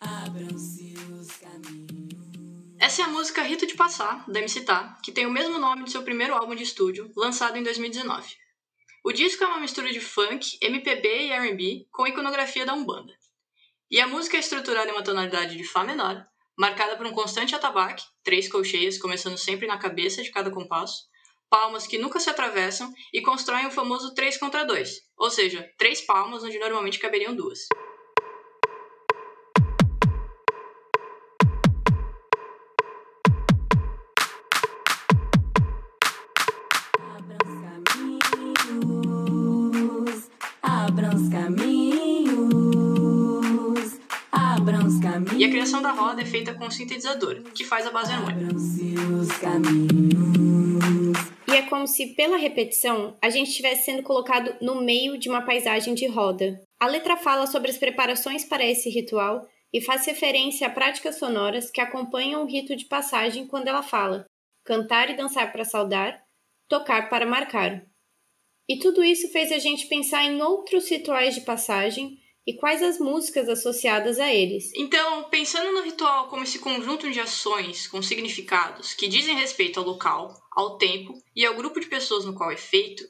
abram-se os caminhos. Essa é a música Rito de Passar, da MC Tá, que tem o mesmo nome do seu primeiro álbum de estúdio, lançado em 2019. O disco é uma mistura de funk, MPB e R&B com iconografia da Umbanda. E a música é estruturada em uma tonalidade de Fá menor, marcada por um constante atabaque, três colcheias começando sempre na cabeça de cada compasso, palmas que nunca se atravessam e constroem o famoso 3 contra 2, ou seja, três palmas onde normalmente caberiam duas. E a criação da roda é feita com um sintetizador, que faz a base harmônica. É como se, pela repetição, a gente estivesse sendo colocado no meio de uma paisagem de roda. A letra fala sobre as preparações para esse ritual e faz referência a práticas sonoras que acompanham o rito de passagem quando ela fala cantar e dançar para saudar, tocar para marcar. E tudo isso fez a gente pensar em outros rituais de passagem e quais as músicas associadas a eles. Então, pensando no ritual como esse conjunto de ações com significados que dizem respeito ao local, ao tempo e ao grupo de pessoas no qual é feito,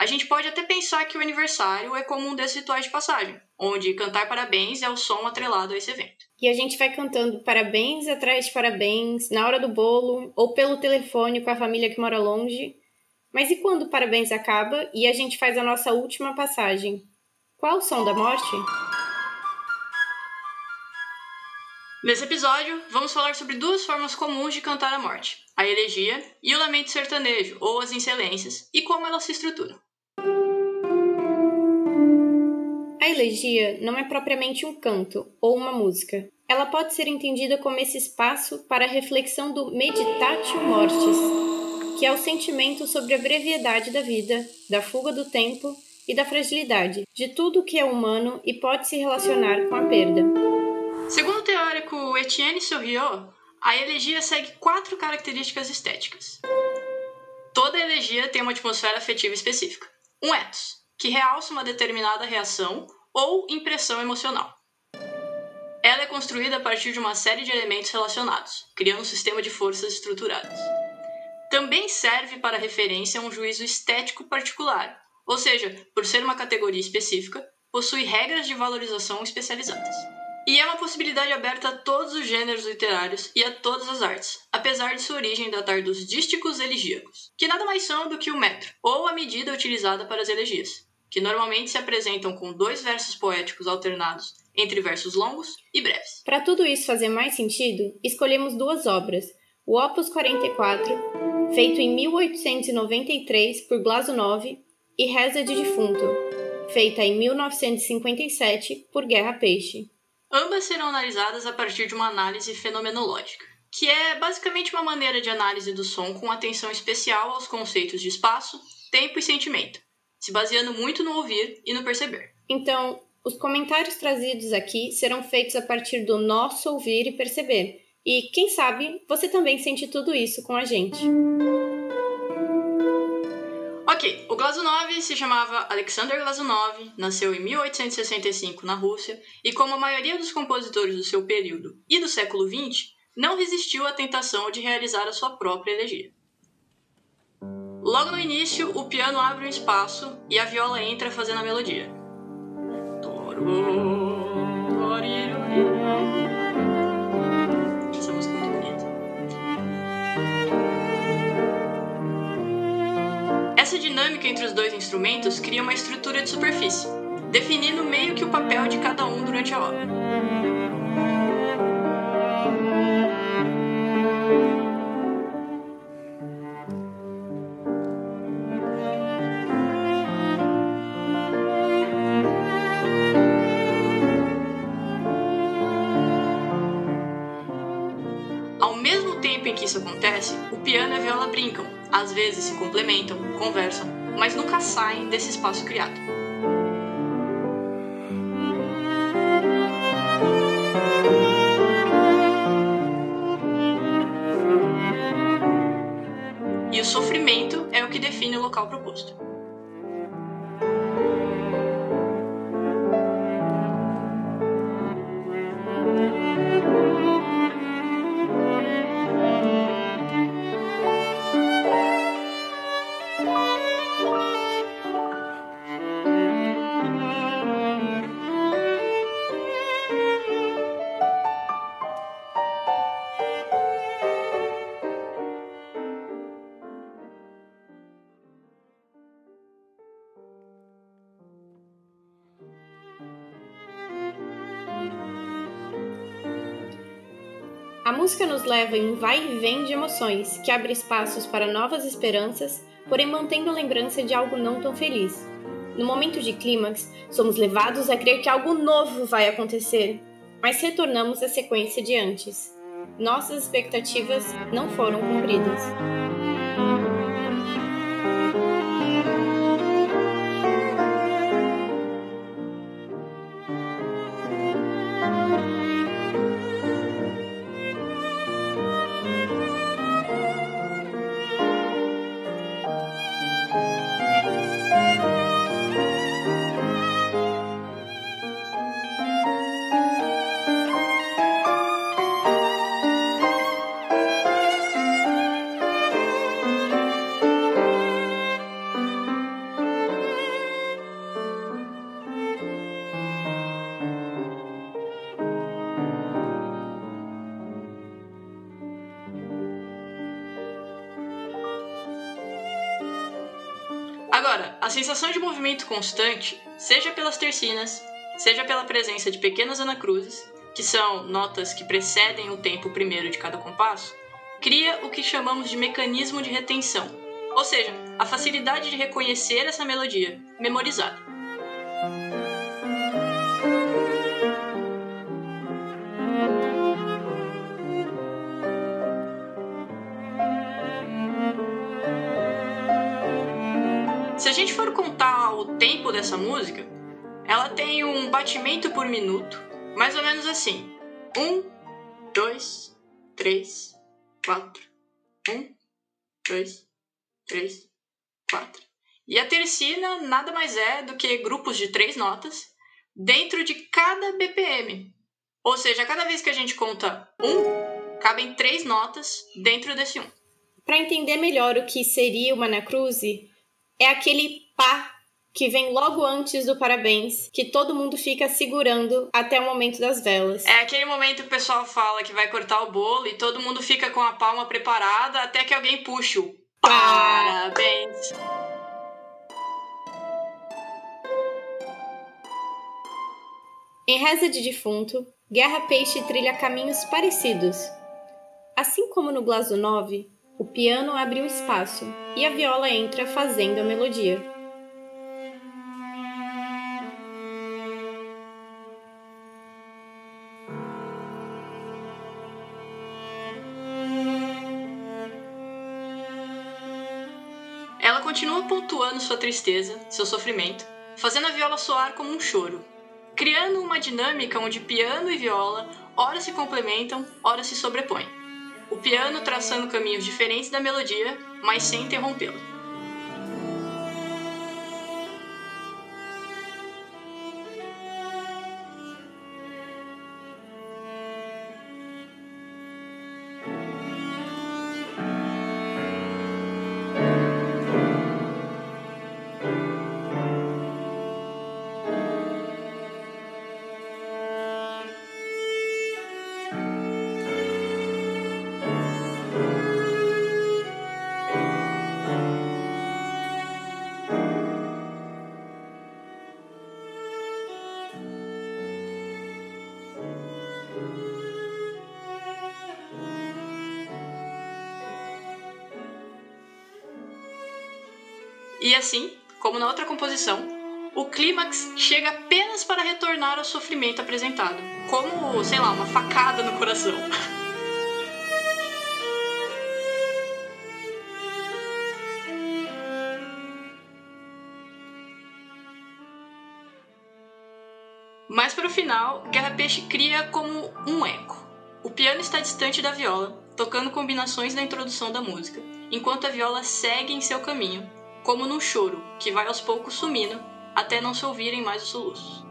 a gente pode até pensar que o aniversário é como um desses rituais de passagem, onde cantar parabéns é o som atrelado a esse evento. E a gente vai cantando parabéns atrás de parabéns, na hora do bolo, ou pelo telefone com a família que mora longe. Mas e quando o parabéns acaba e a gente faz a nossa última passagem? Qual o som da morte? Nesse episódio, vamos falar sobre duas formas comuns de cantar a morte: a elegia e o lamento sertanejo, ou as excelências, e como elas se estruturam. A elegia não é propriamente um canto ou uma música. Ela pode ser entendida como esse espaço para a reflexão do meditatio mortis, que é o sentimento sobre a brevidade da vida, da fuga do tempo e da fragilidade, de tudo o que é humano e pode se relacionar com a perda. Segundo o teórico Etienne Sorriot, a elegia segue quatro características estéticas. Toda elegia tem uma atmosfera afetiva específica. Um ethos, que realça uma determinada reação ou impressão emocional. Ela é construída a partir de uma série de elementos relacionados, criando um sistema de forças estruturadas. Também serve para referência a um juízo estético particular, ou seja, por ser uma categoria específica, possui regras de valorização especializadas. E é uma possibilidade aberta a todos os gêneros literários e a todas as artes, apesar de sua origem datar dos dísticos elegíacos, que nada mais são do que o metro, ou a medida utilizada para as elegias, que normalmente se apresentam com dois versos poéticos alternados entre versos longos e breves. Para tudo isso fazer mais sentido, escolhemos duas obras: o Opus 44, feito em 1893 por Glazunov, e Reza de Defunto, feita em 1957 por Guerra Peixe. Ambas serão analisadas a partir de uma análise fenomenológica, que é basicamente uma maneira de análise do som com atenção especial aos conceitos de espaço, tempo e sentimento, se baseando muito no ouvir e no perceber. Então, os comentários trazidos aqui serão feitos a partir do nosso ouvir e perceber. E quem sabe você também sente tudo isso com a gente. Ok, o Glazunov se chamava Alexander Glazunov, nasceu em 1865 na Rússia e, como a maioria dos compositores do seu período e do século XX, não resistiu à tentação de realizar a sua própria elegia. Logo no início, o piano abre um espaço e a viola entra fazendo a melodia. Essa dinâmica entre os dois instrumentos cria uma estrutura de superfície, definindo meio que o papel de cada um durante a obra. Isso acontece, o piano e a viola brincam, às vezes se complementam, conversam, mas nunca saem desse espaço criado. E o sofrimento é o que define o local proposto. Música nos leva em um vai e vem de emoções, que abre espaços para novas esperanças, porém mantendo a lembrança de algo não tão feliz. No momento de clímax, somos levados a crer que algo novo vai acontecer, mas retornamos à sequência de antes. Nossas expectativas não foram cumpridas. A sensação de movimento constante, seja pelas tercinas, seja pela presença de pequenas anacruzes, que são notas que precedem o tempo primeiro de cada compasso, cria o que chamamos de mecanismo de retenção, ou seja, a facilidade de reconhecer essa melodia memorizada. Dessa música, ela tem um batimento por minuto, mais ou menos assim: um, dois, três, quatro, um, dois, três, quatro. E a tercina nada mais é do que grupos de três notas dentro de cada BPM. Ou seja, cada vez que a gente conta um, cabem três notas dentro desse um. Para entender melhor o que seria uma anacruze, é aquele pá que vem logo antes do parabéns, que todo mundo fica segurando até o momento das velas. É aquele momento que o pessoal fala que vai cortar o bolo e todo mundo fica com a palma preparada até que alguém puxe o parabéns. Em Reza de Defunto, Guerra Peixe trilha caminhos parecidos. Assim como no Glaso 9, o piano abre um espaço e a viola entra fazendo a melodia. Sua tristeza, seu sofrimento, fazendo a viola soar como um choro, criando uma dinâmica onde piano e viola ora se complementam, ora se sobrepõem. O piano traçando caminhos diferentes da melodia, mas sem interrompê-la. E assim, como na outra composição, o clímax chega apenas para retornar ao sofrimento apresentado, como, sei lá, uma facada no coração. Mas para o final, Guerra Peixe cria como um eco. O piano está distante da viola, tocando combinações da introdução da música, enquanto a viola segue em seu caminho, como num choro que vai aos poucos sumindo até não se ouvirem mais os soluços.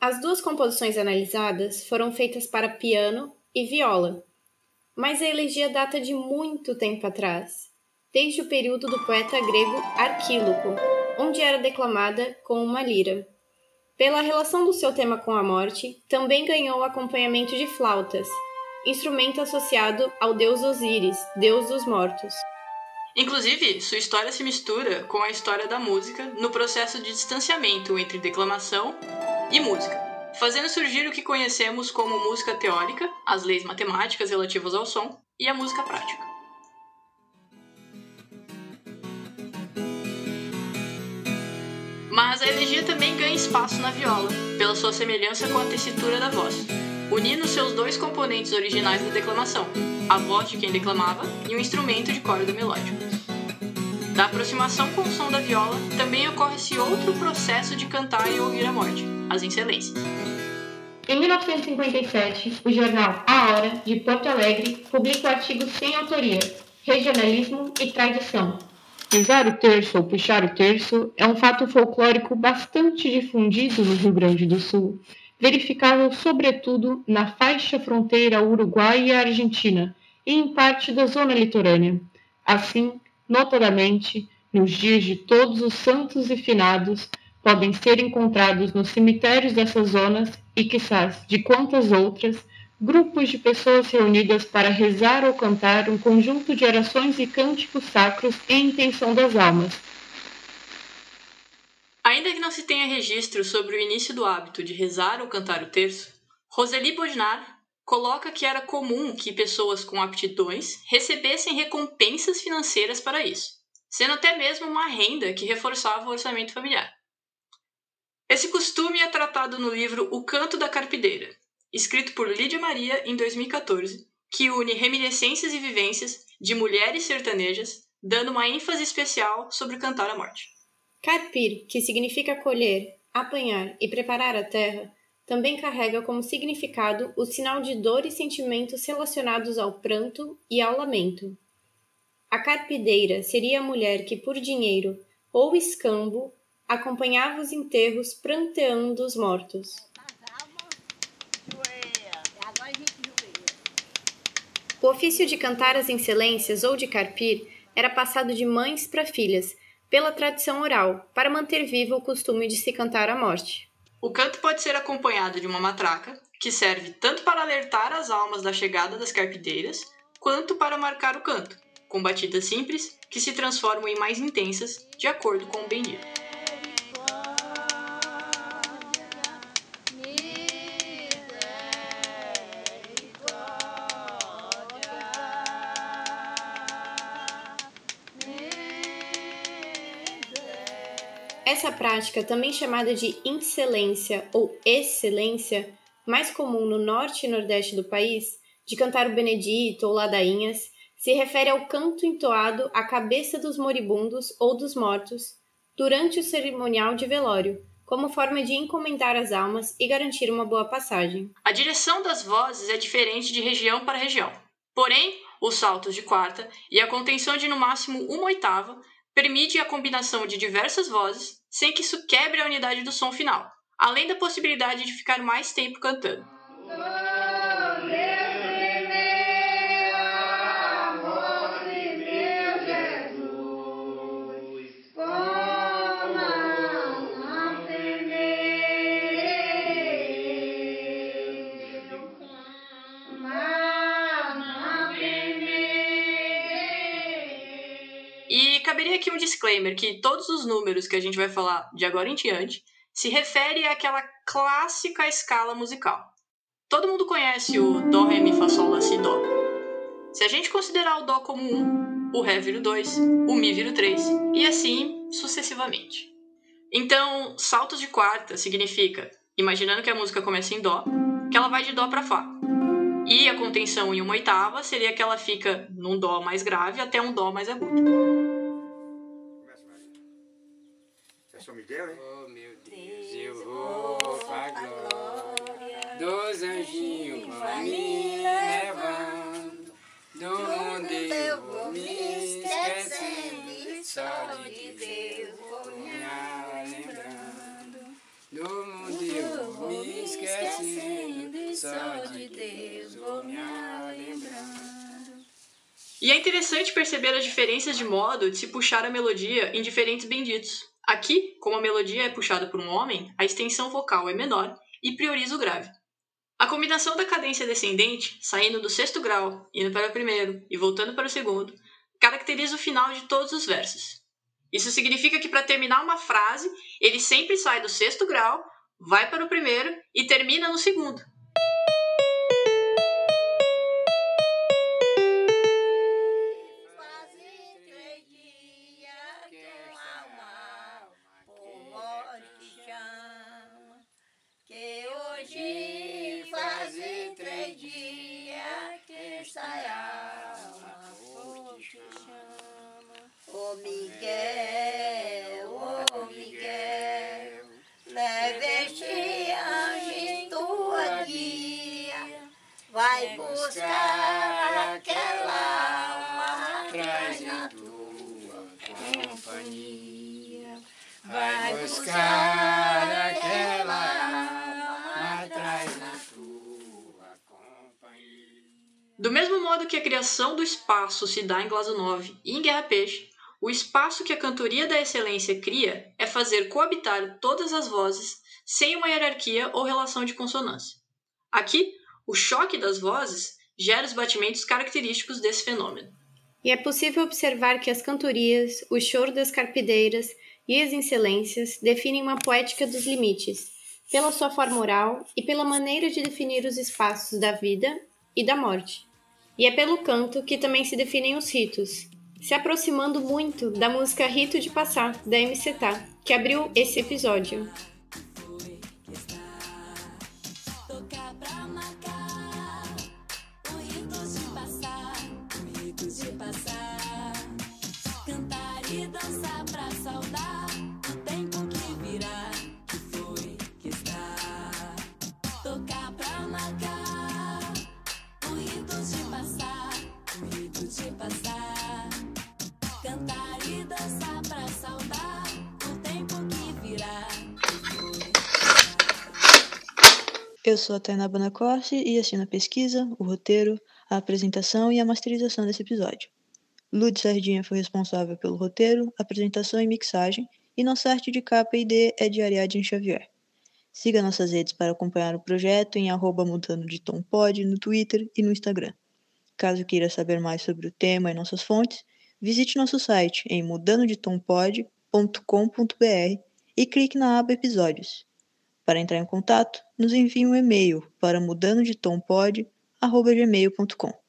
As duas composições analisadas foram feitas para piano e viola, mas a elegia data de muito tempo atrás, desde o período do poeta grego Arquíloco, onde era declamada com uma lira. Pela relação do seu tema com a morte, também ganhou acompanhamento de flautas, instrumento associado ao deus Osíris, deus dos mortos. Inclusive, sua história se mistura com a história da música no processo de distanciamento entre declamação e música, fazendo surgir o que conhecemos como música teórica, as leis matemáticas relativas ao som, e a música prática. Também ganha espaço na viola, pela sua semelhança com a tessitura da voz, unindo seus dois componentes originais da declamação, a voz de quem declamava e o instrumento de corda melódico. Da aproximação com o som da viola, também ocorre-se outro processo de cantar e ouvir a morte, as excelências. Em 1957, o jornal A Hora, de Porto Alegre, publica o artigo sem autoria, Regionalismo e Tradição, Rezar o terço ou puxar o terço é um fato folclórico bastante difundido no Rio Grande do Sul, verificável sobretudo na faixa fronteira Uruguai e Argentina e em parte da zona litorânea. Assim, notadamente, nos dias de todos os santos e finados, podem ser encontrados nos cemitérios dessas zonas e, quizás, de quantas outras, grupos de pessoas reunidas para rezar ou cantar um conjunto de orações e cânticos sacros em intenção das almas. Ainda que não se tenha registro sobre o início do hábito de rezar ou cantar o terço, Roseli Bodnar coloca que era comum que pessoas com aptidões recebessem recompensas financeiras para isso, sendo até mesmo uma renda que reforçava o orçamento familiar. Esse costume é tratado no livro O Canto da Carpideira, escrito por Lídia Maria em 2014, que une reminiscências e vivências de mulheres sertanejas, dando uma ênfase especial sobre cantar a morte. Carpir, que significa colher, apanhar e preparar a terra, também carrega como significado o sinal de dor e sentimentos relacionados ao pranto e ao lamento. A carpideira seria a mulher que, por dinheiro ou escambo, acompanhava os enterros pranteando os mortos. O ofício de cantar as excelências ou de carpir era passado de mães para filhas, pela tradição oral, para manter vivo o costume de se cantar a morte. O canto pode ser acompanhado de uma matraca, que serve tanto para alertar as almas da chegada das carpideiras, quanto para marcar o canto, com batidas simples que se transformam em mais intensas de acordo com o bendito. Essa prática, também chamada de excelência ou excelência, mais comum no norte e nordeste do país, de cantar o benedito ou ladainhas, se refere ao canto entoado à cabeça dos moribundos ou dos mortos durante o cerimonial de velório, como forma de encomendar as almas e garantir uma boa passagem. A direção das vozes é diferente de região para região. Porém, os saltos de quarta e a contenção de no máximo uma oitava permite a combinação de diversas vozes sem que isso quebre a unidade do som final, além da possibilidade de ficar mais tempo cantando. Caberia aqui um disclaimer que todos os números que a gente vai falar de agora em diante se refere àquela clássica escala musical. Todo mundo conhece o Dó, Ré, Mi, Fá, Sol, Lá, Si, Dó. Se a gente considerar o Dó como 1, o Ré vira o 2, o Mi vira o 3, e assim sucessivamente. Então, saltos de quarta significa, imaginando que a música começa em Dó, que ela vai de Dó para Fá. E a contenção em uma oitava seria que ela fica num Dó mais grave até um Dó mais agudo. São Miguel, hein? Oh meu Deus, eu vou pra glória dos anjinhos vão me levando. Do mundo eu vou me esquecendo, só de Deus vou me lembrando. Do mundo eu vou me esquecendo, só de Deus vou me lembrando. E é interessante perceber as diferenças de modo de se puxar a melodia em diferentes benditos. Aqui, como a melodia é puxada por um homem, a extensão vocal é menor e prioriza o grave. A combinação da cadência descendente, saindo do sexto grau, indo para o primeiro e voltando para o segundo, caracteriza o final de todos os versos. Isso significa que para terminar uma frase, ele sempre sai do sexto grau, vai para o primeiro e termina no segundo. Criação do espaço se dá em Glazunov e em Guerra Peixe, o espaço que a cantoria da excelência cria é fazer coabitar todas as vozes sem uma hierarquia ou relação de consonância. Aqui, o choque das vozes gera os batimentos característicos desse fenômeno. E é possível observar que as cantorias, o choro das carpideiras e as excelências definem uma poética dos limites, pela sua forma oral e pela maneira de definir os espaços da vida e da morte. E é pelo canto que também se definem os ritos, se aproximando muito da música Rito de Passar, da MC Tá, que abriu esse episódio. Sou a Tainá Bonacorsi e assino a pesquisa, o roteiro, a apresentação e a masterização desse episódio. Lud Sardinha foi responsável pelo roteiro, apresentação e mixagem, e nossa arte de capa e ID é de Ariadne Xavier. Siga nossas redes para acompanhar o projeto em arroba de tom pod no Twitter e no Instagram. Caso queira saber mais sobre o tema e nossas fontes, visite nosso site em mudandodetompod.com.br e clique na aba Episódios. Para entrar em contato, nos envie um e-mail para mudandodetompod.gmail.com.